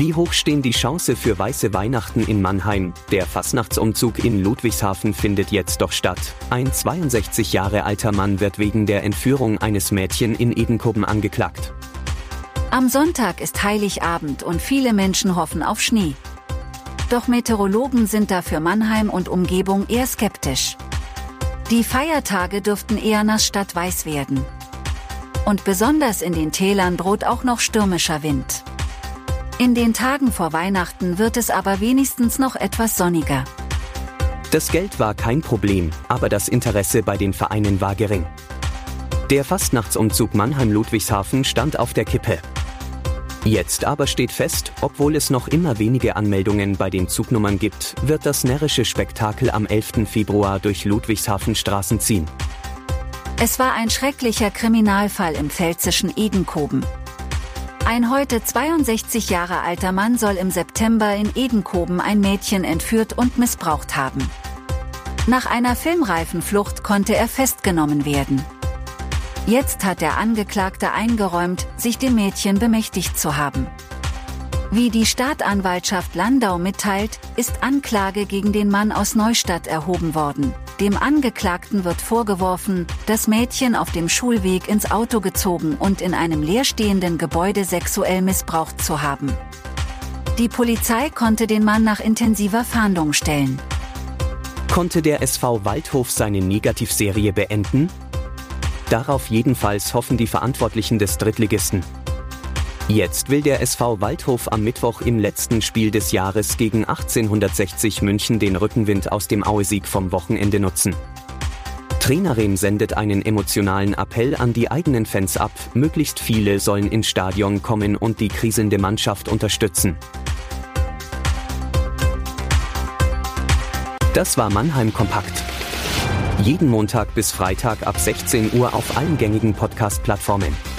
Wie hoch stehen die Chance für weiße Weihnachten in Mannheim? Der Fastnachtsumzug in Ludwigshafen findet jetzt doch statt. Ein 62 Jahre alter Mann wird wegen der Entführung eines Mädchen in Edenkoben angeklagt. Am Sonntag ist Heiligabend und viele Menschen hoffen auf Schnee. Doch Meteorologen sind da für Mannheim und Umgebung eher skeptisch. Die Feiertage dürften eher nass statt weiß werden. Und besonders in den Tälern droht auch noch stürmischer Wind. In den Tagen vor Weihnachten wird es aber wenigstens noch etwas sonniger. Das Geld war kein Problem, aber das Interesse bei den Vereinen war gering. Der Fastnachtsumzug Mannheim-Ludwigshafen stand auf der Kippe. Jetzt aber steht fest, obwohl es noch immer wenige Anmeldungen bei den Zugnummern gibt, wird das närrische Spektakel am 11. Februar durch Ludwigshafen Straßen ziehen. Es war ein schrecklicher Kriminalfall im pfälzischen Edenkoben. Ein heute 62 Jahre alter Mann soll im September in Edenkoben ein Mädchen entführt und missbraucht haben. Nach einer filmreifen Flucht konnte er festgenommen werden. Jetzt hat der Angeklagte eingeräumt, sich dem Mädchen bemächtigt zu haben. Wie die Staatsanwaltschaft Landau mitteilt, ist Anklage gegen den Mann aus Neustadt erhoben worden. Dem Angeklagten wird vorgeworfen, das Mädchen auf dem Schulweg ins Auto gezogen und in einem leerstehenden Gebäude sexuell missbraucht zu haben. Die Polizei konnte den Mann nach intensiver Fahndung stellen. Konnte der SV Waldhof seine Negativserie beenden? Darauf jedenfalls hoffen die Verantwortlichen des Drittligisten. Jetzt will der SV Waldhof am Mittwoch im letzten Spiel des Jahres gegen 1860 München den Rückenwind aus dem Aue-Sieg vom Wochenende nutzen. Trainerin sendet einen emotionalen Appell an die eigenen Fans ab, möglichst viele sollen ins Stadion kommen und die kriselnde Mannschaft unterstützen. Das war Mannheim Kompakt. Jeden Montag bis Freitag ab 16 Uhr auf allen gängigen Podcast-Plattformen.